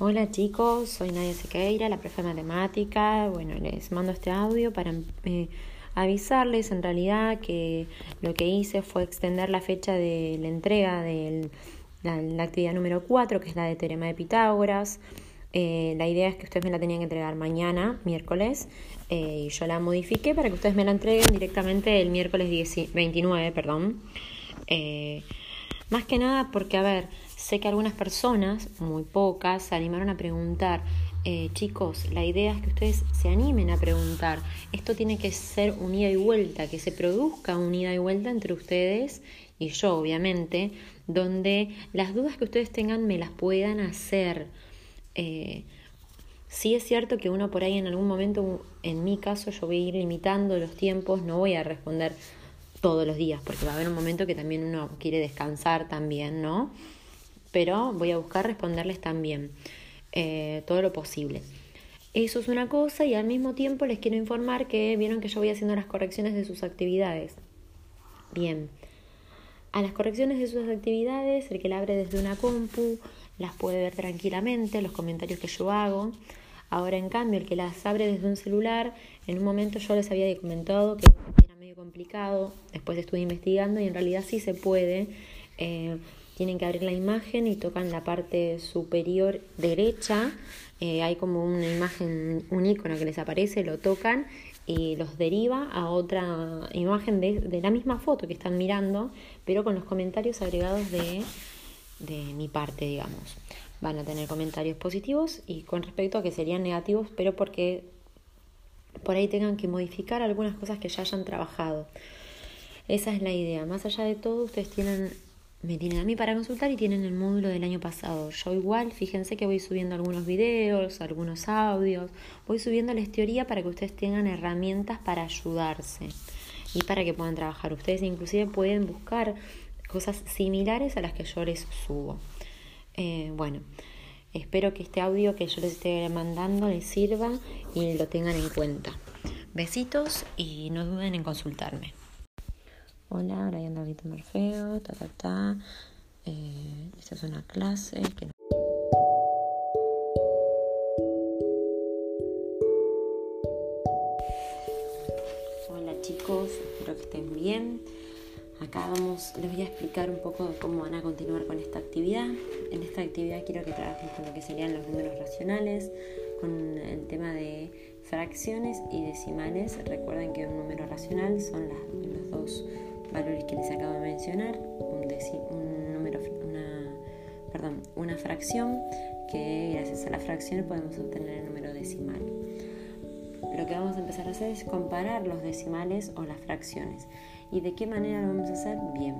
Hola chicos, soy Nadia Sequeira, la profe de matemática. Bueno, les mando este audio para eh, avisarles en realidad que lo que hice fue extender la fecha de la entrega de la, actividad número 4, que es la de teorema de Pitágoras. Eh, la idea es que ustedes me la tenían que entregar mañana, miércoles, eh, y yo la modifiqué para que ustedes me la entreguen directamente el miércoles 29, perdón. más que nada porque, a ver, Sé que algunas personas, muy pocas, se animaron a preguntar. Eh, chicos, la idea es que ustedes se animen a preguntar. Esto tiene que ser unida y vuelta, que se produzca unida y vuelta entre ustedes y yo, obviamente, donde las dudas que ustedes tengan me las puedan hacer. Eh, sí es cierto que uno por ahí en algún momento, en mi caso, yo voy a ir limitando los tiempos, no voy a responder todos los días, porque va a haber un momento que también uno quiere descansar también, ¿no? Pero voy a buscar responderles también eh, todo lo posible. Eso es una cosa y al mismo tiempo les quiero informar que vieron que yo voy haciendo las correcciones de sus actividades. Bien, a las correcciones de sus actividades, el que la abre desde una compu las puede ver tranquilamente, los comentarios que yo hago. Ahora, en cambio, el que las abre desde un celular, en un momento yo les había comentado que era medio complicado, después estuve investigando y en realidad sí se puede. Eh, tienen que abrir la imagen y tocan la parte superior derecha. Eh, hay como una imagen, un icono que les aparece, lo tocan y los deriva a otra imagen de, la misma foto que están mirando, pero con los comentarios agregados de, de mi parte, digamos. Van a tener comentarios positivos y con respecto a que serían negativos, pero porque por ahí tengan que modificar algunas cosas que ya hayan trabajado. Esa es la idea. Más allá de todo, ustedes tienen me tienen a mí para consultar y tienen el módulo del año pasado. Yo igual, fíjense que voy subiendo algunos videos, algunos audios, voy subiéndoles teoría para que ustedes tengan herramientas para ayudarse y para que puedan trabajar. Ustedes inclusive pueden buscar cosas similares a las que yo les subo. Eh, bueno, espero que este audio que yo les esté mandando les sirva y lo tengan en cuenta. Besitos y no duden en consultarme. Hola, Brian David Morfeo, ta ta ta. Eh, esta es una clase que Hola chicos, espero que estén bien. Acá vamos, les voy a explicar un poco cómo van a continuar con esta actividad. En esta actividad quiero que trabajen con lo que serían los números racionales, con el tema de fracciones y decimales. Recuerden que un número racional son las, los dos valores que les acabo de mencionar, un, número, una, perdón, una fracción que gracias a la fracción podemos obtener el número decimal. Lo que vamos a empezar a hacer es comparar los decimales o las fracciones. ¿Y de qué manera lo vamos a hacer? Bien.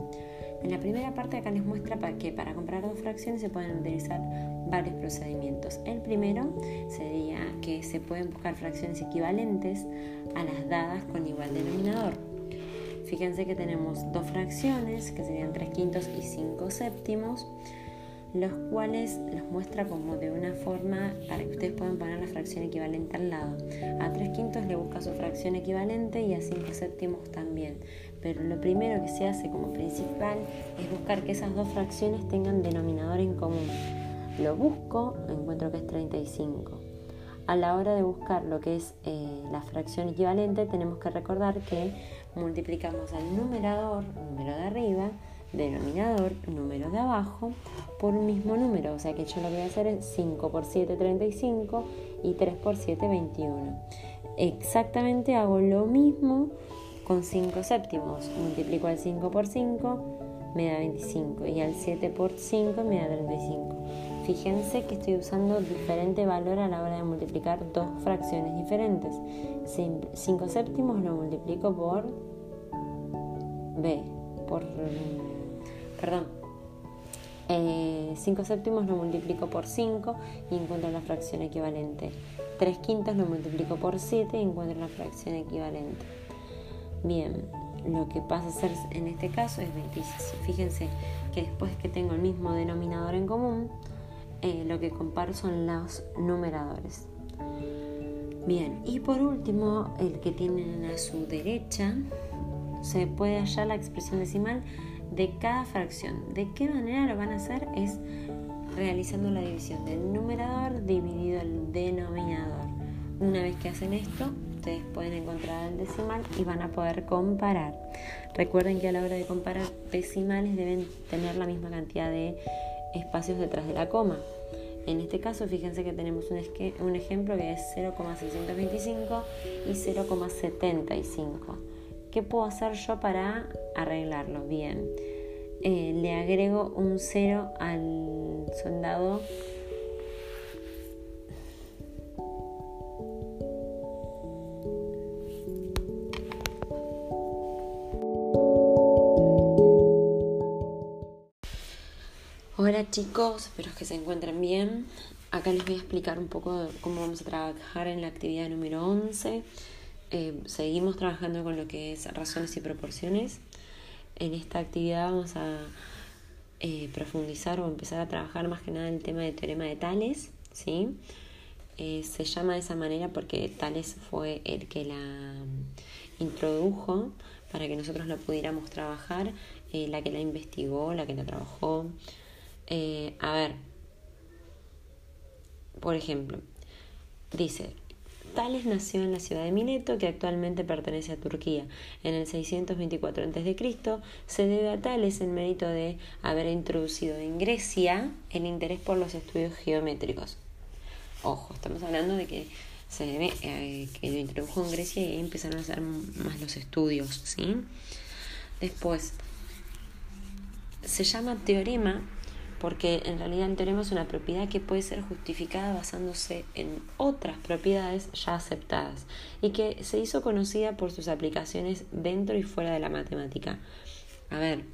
En la primera parte acá les muestra que para comparar dos fracciones se pueden utilizar varios procedimientos. El primero sería que se pueden buscar fracciones equivalentes a las dadas con igual denominador. Fíjense que tenemos dos fracciones, que serían 3 quintos y 5 séptimos, los cuales los muestra como de una forma para que ustedes puedan poner la fracción equivalente al lado. A 3 quintos le busca su fracción equivalente y a 5 séptimos también. Pero lo primero que se hace como principal es buscar que esas dos fracciones tengan denominador en común. Lo busco, encuentro que es 35. A la hora de buscar lo que es eh, la fracción equivalente, tenemos que recordar que multiplicamos al numerador, número de arriba, denominador, número de abajo, por un mismo número. O sea que yo lo que voy a hacer es 5 por 7, 35 y 3 por 7, 21. Exactamente hago lo mismo con 5 séptimos. Multiplico al 5 por 5, me da 25 y al 7 por 5 me da 35. Fíjense que estoy usando diferente valor a la hora de multiplicar dos fracciones diferentes. 5 séptimos lo multiplico por B, por... Perdón. 5 eh, séptimos lo multiplico por 5 y encuentro la fracción equivalente. 3 quintos lo multiplico por 7 y encuentro la fracción equivalente. Bien, lo que pasa a ser en este caso es 26. Fíjense que después que tengo el mismo denominador en común, eh, lo que comparo son los numeradores. Bien, y por último, el que tienen a su derecha, se puede hallar la expresión decimal de cada fracción. ¿De qué manera lo van a hacer? Es realizando la división del numerador dividido el denominador. Una vez que hacen esto, ustedes pueden encontrar el decimal y van a poder comparar. Recuerden que a la hora de comparar decimales deben tener la misma cantidad de espacios detrás de la coma. En este caso, fíjense que tenemos un, un ejemplo que es 0,625 y 0,75. ¿Qué puedo hacer yo para arreglarlo? Bien, eh, le agrego un 0 al soldado chicos, espero que se encuentren bien. Acá les voy a explicar un poco cómo vamos a trabajar en la actividad número 11. Eh, seguimos trabajando con lo que es razones y proporciones. En esta actividad vamos a eh, profundizar o empezar a trabajar más que nada el tema del teorema de Tales. ¿sí? Eh, se llama de esa manera porque Tales fue el que la introdujo para que nosotros la pudiéramos trabajar, la que la investigó, la que la trabajó. Eh, a ver, por ejemplo, dice, Tales nació en la ciudad de Mileto, que actualmente pertenece a Turquía. En el 624 a.C. se debe a Tales el mérito de haber introducido en Grecia el interés por los estudios geométricos. Ojo, estamos hablando de que se debe eh, que lo introdujo en Grecia y ahí empezaron a hacer más los estudios, ¿sí? Después, se llama teorema porque en realidad es una propiedad que puede ser justificada basándose en otras propiedades ya aceptadas y que se hizo conocida por sus aplicaciones dentro y fuera de la matemática. A ver,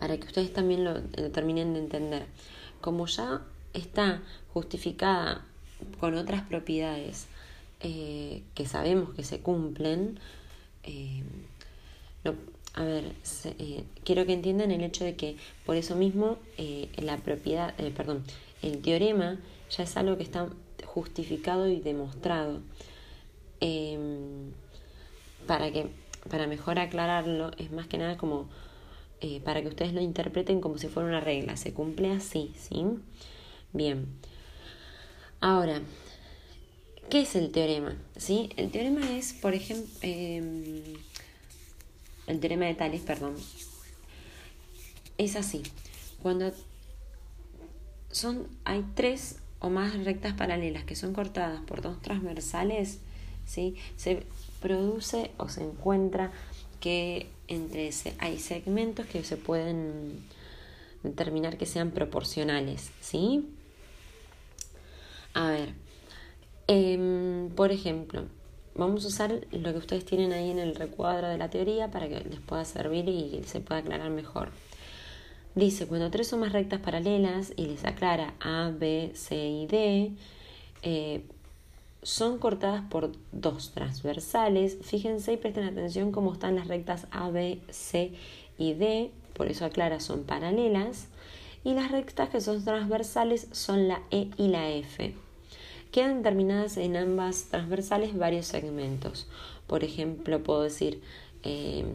para que ustedes también lo, terminen de entender, como ya está justificada con otras propiedades eh, que sabemos que se cumplen, eh, a ver, eh, quiero que entiendan el hecho de que por eso mismo eh, la propiedad, eh, perdón, el teorema ya es algo que está justificado y demostrado. Em, para que, para mejor aclararlo, es más que nada como para que ustedes lo interpreten como si fuera una regla. Se cumple así, ¿sí? Bien. Ahora, ¿qué es el teorema? ¿Sí? El teorema es, por ejemplo, em, el teorema de Tales, perdón, es así. Cuando son, hay tres o más rectas paralelas que son cortadas por dos transversales, ¿sí? se produce o se encuentra que entre ese hay segmentos que se pueden determinar que sean proporcionales. ¿sí? A ver, em, por ejemplo, vamos a usar lo que ustedes tienen ahí en el recuadro de la teoría para que les pueda servir y se pueda aclarar mejor. Dice, cuando tres son más rectas paralelas y les aclara A, B, C y D, eh, son cortadas por dos transversales. Fíjense y presten atención cómo están las rectas A, B, C y D, por eso aclara son paralelas. Y las rectas que son transversales son la E y la F. Quedan terminadas en ambas transversales varios segmentos. Por ejemplo, puedo decir em,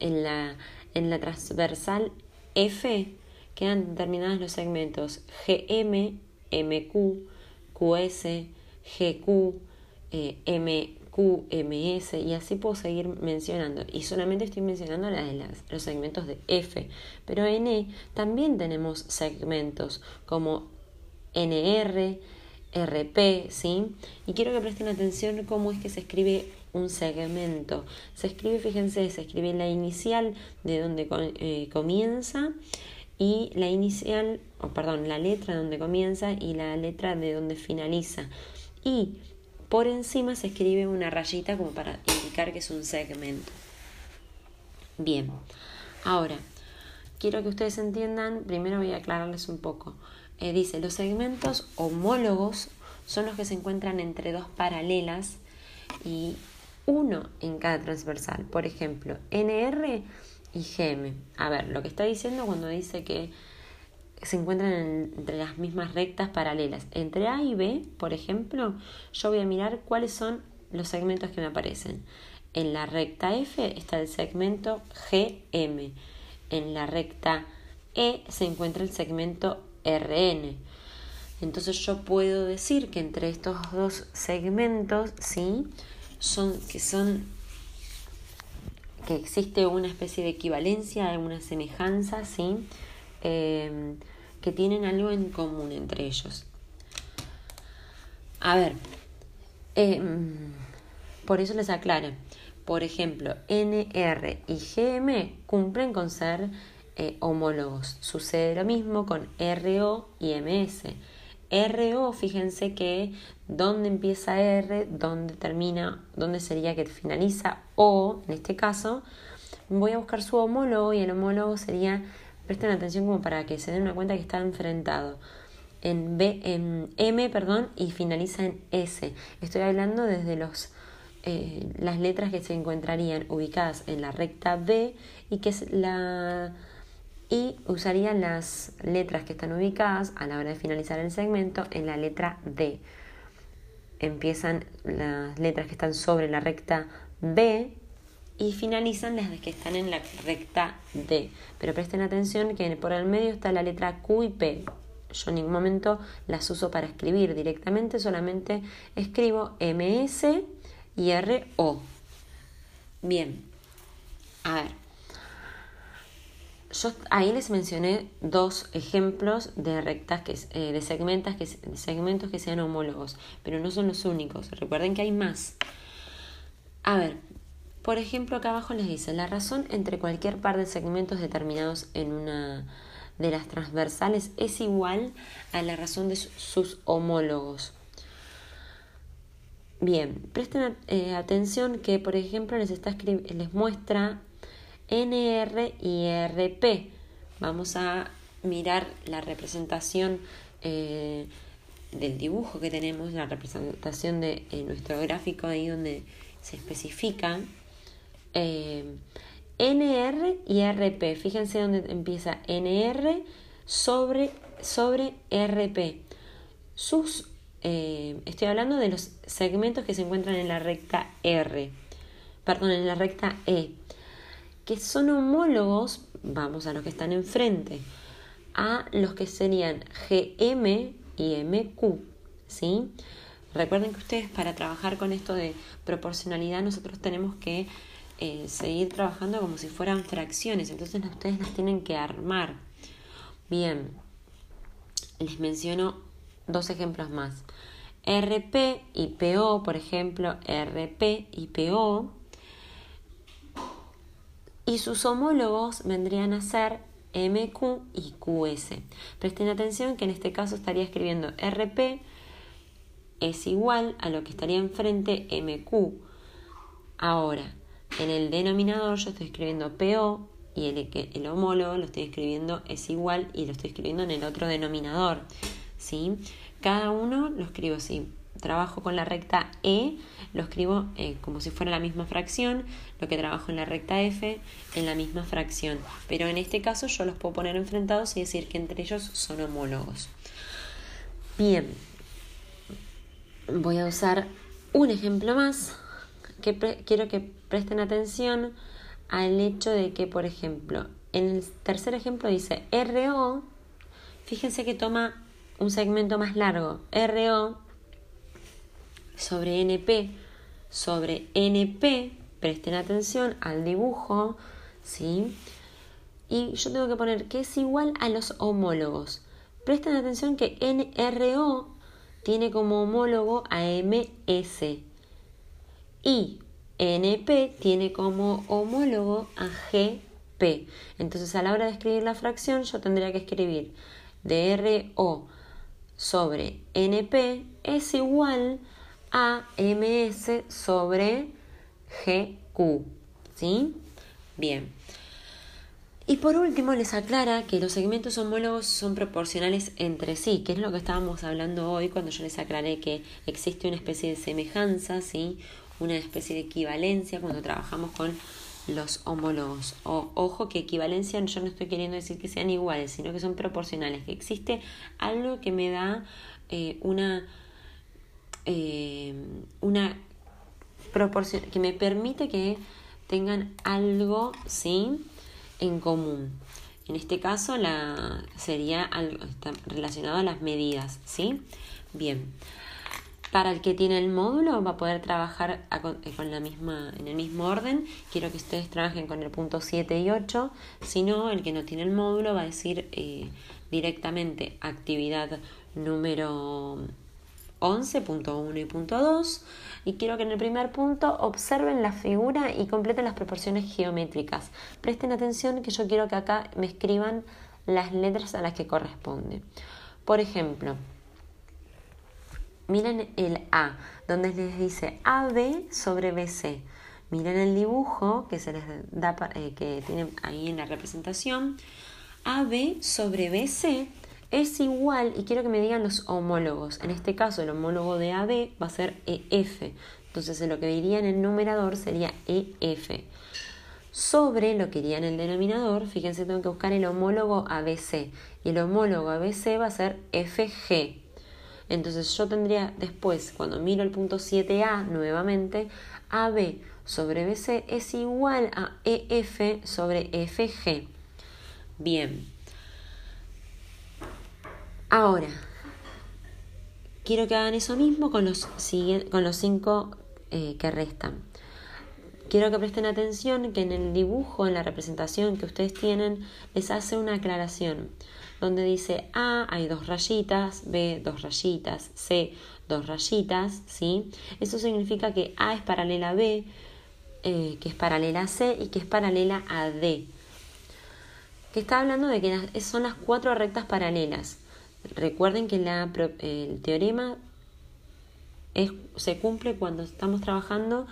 en, la, en la transversal F quedan terminados los segmentos GM, MQ, QS, GQ, eh, MQ, MS y así puedo seguir mencionando. Y solamente estoy mencionando los segmentos de F. Pero en E también tenemos segmentos como NR, RP, ¿sí? Y quiero que presten atención cómo es que se escribe un segmento. Se escribe, fíjense, se escribe la inicial de donde eh, comienza y la inicial, o perdón, la letra de donde comienza y la letra de donde finaliza. Y por encima se escribe una rayita como para indicar que es un segmento. Bien, ahora, quiero que ustedes entiendan, primero voy a aclararles un poco. Eh, dice, los segmentos homólogos son los que se encuentran entre dos paralelas y uno en cada transversal. Por ejemplo, NR y GM. A ver, lo que está diciendo cuando dice que se encuentran entre las mismas rectas paralelas. Entre A y B, por ejemplo, yo voy a mirar cuáles son los segmentos que me aparecen. En la recta F está el segmento GM. En la recta E se encuentra el segmento RN. Entonces yo puedo decir que entre estos dos segmentos, ¿sí? Son, que son que existe una especie de equivalencia, una semejanza, ¿sí? Eh, que tienen algo en común entre ellos. A ver, eh, por eso les aclaro. Por ejemplo, NR y GM cumplen con ser eh, homólogos. Sucede lo mismo con RO y MS. RO, fíjense que dónde empieza R, dónde termina, dónde sería que finaliza O, en este caso, voy a buscar su homólogo y el homólogo sería, presten atención como para que se den una cuenta que está enfrentado en, B, en M perdón, y finaliza en S. Estoy hablando desde los, eh, las letras que se encontrarían ubicadas en la recta B y que es la y usarían las letras que están ubicadas a la hora de finalizar el segmento en la letra D. Empiezan las letras que están sobre la recta B y finalizan las que están en la recta D. Pero presten atención que por el medio está la letra Q y P. Yo en ningún momento las uso para escribir directamente, solamente escribo MS y RO. Bien, a ver. Yo ahí les mencioné dos ejemplos de rectas que, eh, de, segmentos que, segmentos que sean homólogos, pero no son los únicos. Recuerden que hay más. A ver, por ejemplo, acá abajo les dice la razón entre cualquier par de segmentos determinados en una de las transversales es igual a la razón de sus homólogos. Bien, presten eh, atención que, por ejemplo, les, está les muestra NR y RP. Vamos a mirar la representación eh, del dibujo que tenemos, la representación de nuestro gráfico ahí donde se especifica eh, NR y RP. Fíjense dónde empieza NR sobre, sobre RP. Sus, eh, estoy hablando de los segmentos que se encuentran en la recta R, perdón, en la recta E que son homólogos, vamos a los que están enfrente, a los que serían GM y MQ. ¿sí? Recuerden que ustedes para trabajar con esto de proporcionalidad nosotros tenemos que eh, seguir trabajando como si fueran fracciones, entonces ustedes las tienen que armar. Bien, les menciono dos ejemplos más. RP y PO, por ejemplo, RP y PO y sus homólogos vendrían a ser MQ y QS. Presten atención que en este caso estaría escribiendo RP es igual a lo que estaría enfrente MQ. Ahora, en el denominador yo estoy escribiendo PO y el, el homólogo lo estoy escribiendo es igual y lo estoy escribiendo en el otro denominador. ¿sí? Cada uno lo escribo así. Trabajo con la recta E lo escribo eh, como si fuera la misma fracción, lo que trabajo en la recta F en la misma fracción. Pero en este caso yo los puedo poner enfrentados y decir que entre ellos son homólogos. Bien, voy a usar un ejemplo más que quiero que presten atención al hecho de que, por ejemplo, en el tercer ejemplo dice RO, fíjense que toma un segmento más largo, RO sobre NP sobre NP, presten atención al dibujo, ¿sí? Y yo tengo que poner que es igual a los homólogos. Presten atención que NRO tiene como homólogo a MS y NP tiene como homólogo a GP. Entonces a la hora de escribir la fracción yo tendría que escribir DRO sobre NP es igual AMS sobre GQ. ¿Sí? Bien. Y por último les aclara que los segmentos homólogos son proporcionales entre sí, que es lo que estábamos hablando hoy cuando yo les aclaré que existe una especie de semejanza, ¿sí? una especie de equivalencia cuando trabajamos con los homólogos. O, ojo que equivalencia yo no estoy queriendo decir que sean iguales, sino que son proporcionales, que existe algo que me da eh, una eh, una proporción que me permite que tengan algo ¿sí? en común. En este caso la, sería algo, relacionado a las medidas, ¿sí? Bien. Para el que tiene el módulo va a poder trabajar eh, con la misma, en el mismo orden. Quiero que ustedes trabajen con el punto 7 y 8. Si no, el que no tiene el módulo va a decir eh, directamente actividad número 11.1 y punto 2 y quiero que en el primer punto observen la figura y completen las proporciones geométricas. Presten atención que yo quiero que acá me escriban las letras a las que corresponde. Por ejemplo, miren el A, donde les dice AB sobre BC. Miren el dibujo que se les da eh, que tienen ahí en la representación. AB sobre BC es igual, y quiero que me digan los homólogos. En este caso, el homólogo de AB va a ser EF. Entonces, lo que diría en el numerador sería EF. Sobre lo que iría en el denominador, fíjense, tengo que buscar el homólogo ABC. Y el homólogo ABC va a ser FG. Entonces, yo tendría después, cuando miro el punto 7A nuevamente, AB sobre BC es igual a EF sobre FG. Bien. Ahora, quiero que hagan eso mismo con los, con los cinco eh, que restan. Quiero que presten atención que en el dibujo, en la representación que ustedes tienen, les hace una aclaración donde dice A hay dos rayitas, B dos rayitas, C dos rayitas, ¿sí? Eso significa que A es paralela a B, eh, que es paralela a C y que es paralela a D. Que está hablando de que son las cuatro rectas paralelas. Recuerden que el teorema se cumple cuando estamos trabajando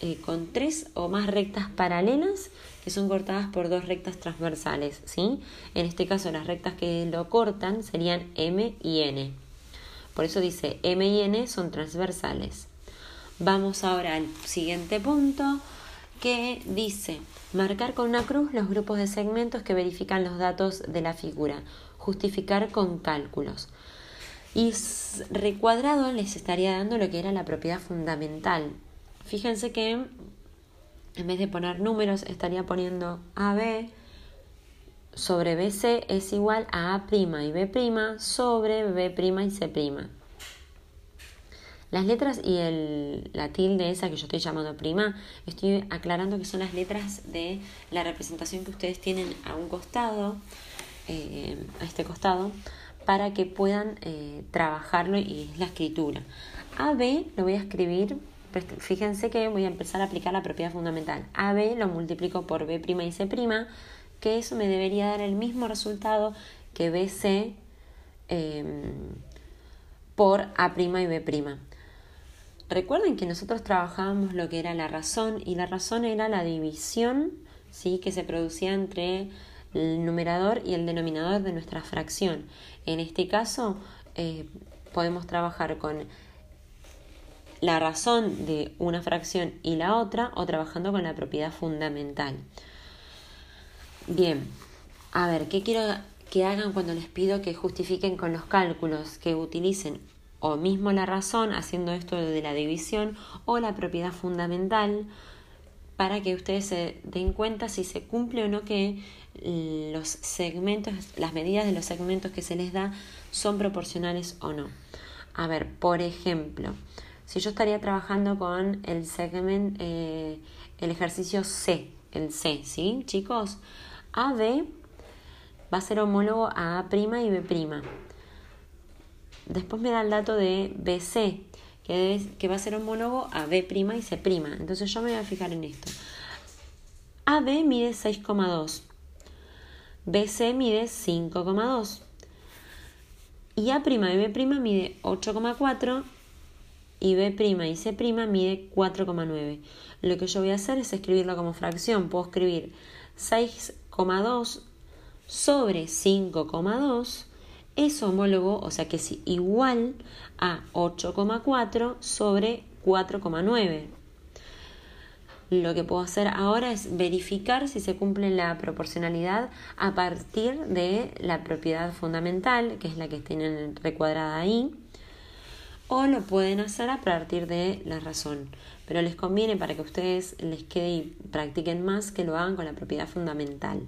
eh, con tres o más rectas paralelas que son cortadas por dos rectas transversales. ¿sí? En este caso las rectas que lo cortan serían M y N. Por eso dice M y N son transversales. Vamos ahora al siguiente punto que dice marcar con una cruz los grupos de segmentos que verifican los datos de la figura justificar con cálculos. Y recuadrado les estaría dando lo que era la propiedad fundamental. Fíjense que en vez de poner números estaría poniendo AB sobre BC es igual a A' y B' sobre B' y C'. Las letras y el, la tilde esa que yo estoy llamando prima, estoy aclarando que son las letras de la representación que ustedes tienen a un costado eh, a este costado para que puedan eh, trabajarlo y la escritura. AB lo voy a escribir, fíjense que voy a empezar a aplicar la propiedad fundamental. AB lo multiplico por B' y C', que eso me debería dar el mismo resultado que BC em, por A' y B'. Recuerden que nosotros trabajábamos lo que era la razón y la razón era la división ¿sí? que se producía entre el numerador y el denominador de nuestra fracción. En este caso, eh, podemos trabajar con la razón de una fracción y la otra o trabajando con la propiedad fundamental. Bien, a ver, ¿qué quiero que hagan cuando les pido que justifiquen con los cálculos, que utilicen o mismo la razón haciendo esto de la división o la propiedad fundamental para que ustedes se den cuenta si se cumple o no que los segmentos, las medidas de los segmentos que se les da son proporcionales o no. A ver, por ejemplo, si yo estaría trabajando con el segmento, eh, el ejercicio C, el C, ¿sí, chicos? AB va a ser homólogo a A' y B'. Después me da el dato de BC, que, que va a ser homólogo a B' y C'. Entonces yo me voy a fijar en esto. AB mide 6,2 BC mide 5,2 y A' y B' mide 8,4 y B' y C' mide 4,9. Lo que yo voy a hacer es escribirlo como fracción. Puedo escribir 6,2 sobre 5,2 es homólogo, o sea que es igual a 8,4 sobre 4,9 lo que puedo hacer ahora es verificar si se cumple la proporcionalidad a partir de la propiedad fundamental, que es la que tienen recuadrada ahí, o lo pueden hacer a partir de la razón. Pero les conviene para que ustedes les quede y practiquen más que lo hagan con la propiedad fundamental.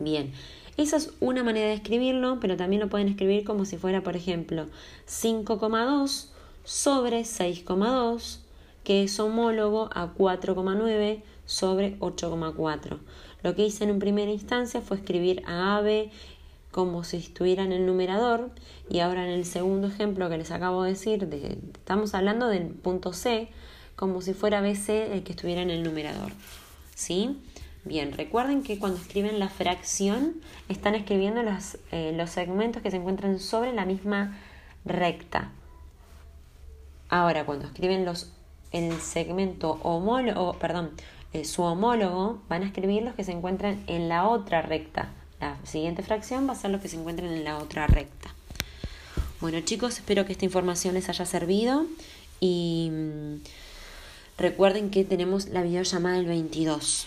Bien, esa es una manera de escribirlo, pero también lo pueden escribir como si fuera, por ejemplo, 5,2 sobre 6,2, que es homólogo a 4,9 sobre 8,4. Lo que hice en primera instancia fue escribir a AB como si estuviera en el numerador y ahora en el segundo ejemplo que les acabo de decir, estamos hablando del punto C, como si fuera BC el que estuviera en el numerador. ¿Sí? Bien, recuerden que cuando escriben la fracción están escribiendo los, eh, los segmentos que se encuentran sobre la misma recta. Ahora, cuando escriben los, el segmento homólogo, perdón, eh, su homólogo, van a escribir los que se encuentran en la otra recta. La siguiente fracción va a ser los que se encuentran en la otra recta. Bueno chicos, espero que esta información les haya servido y mm, recuerden que tenemos la videollamada el 22.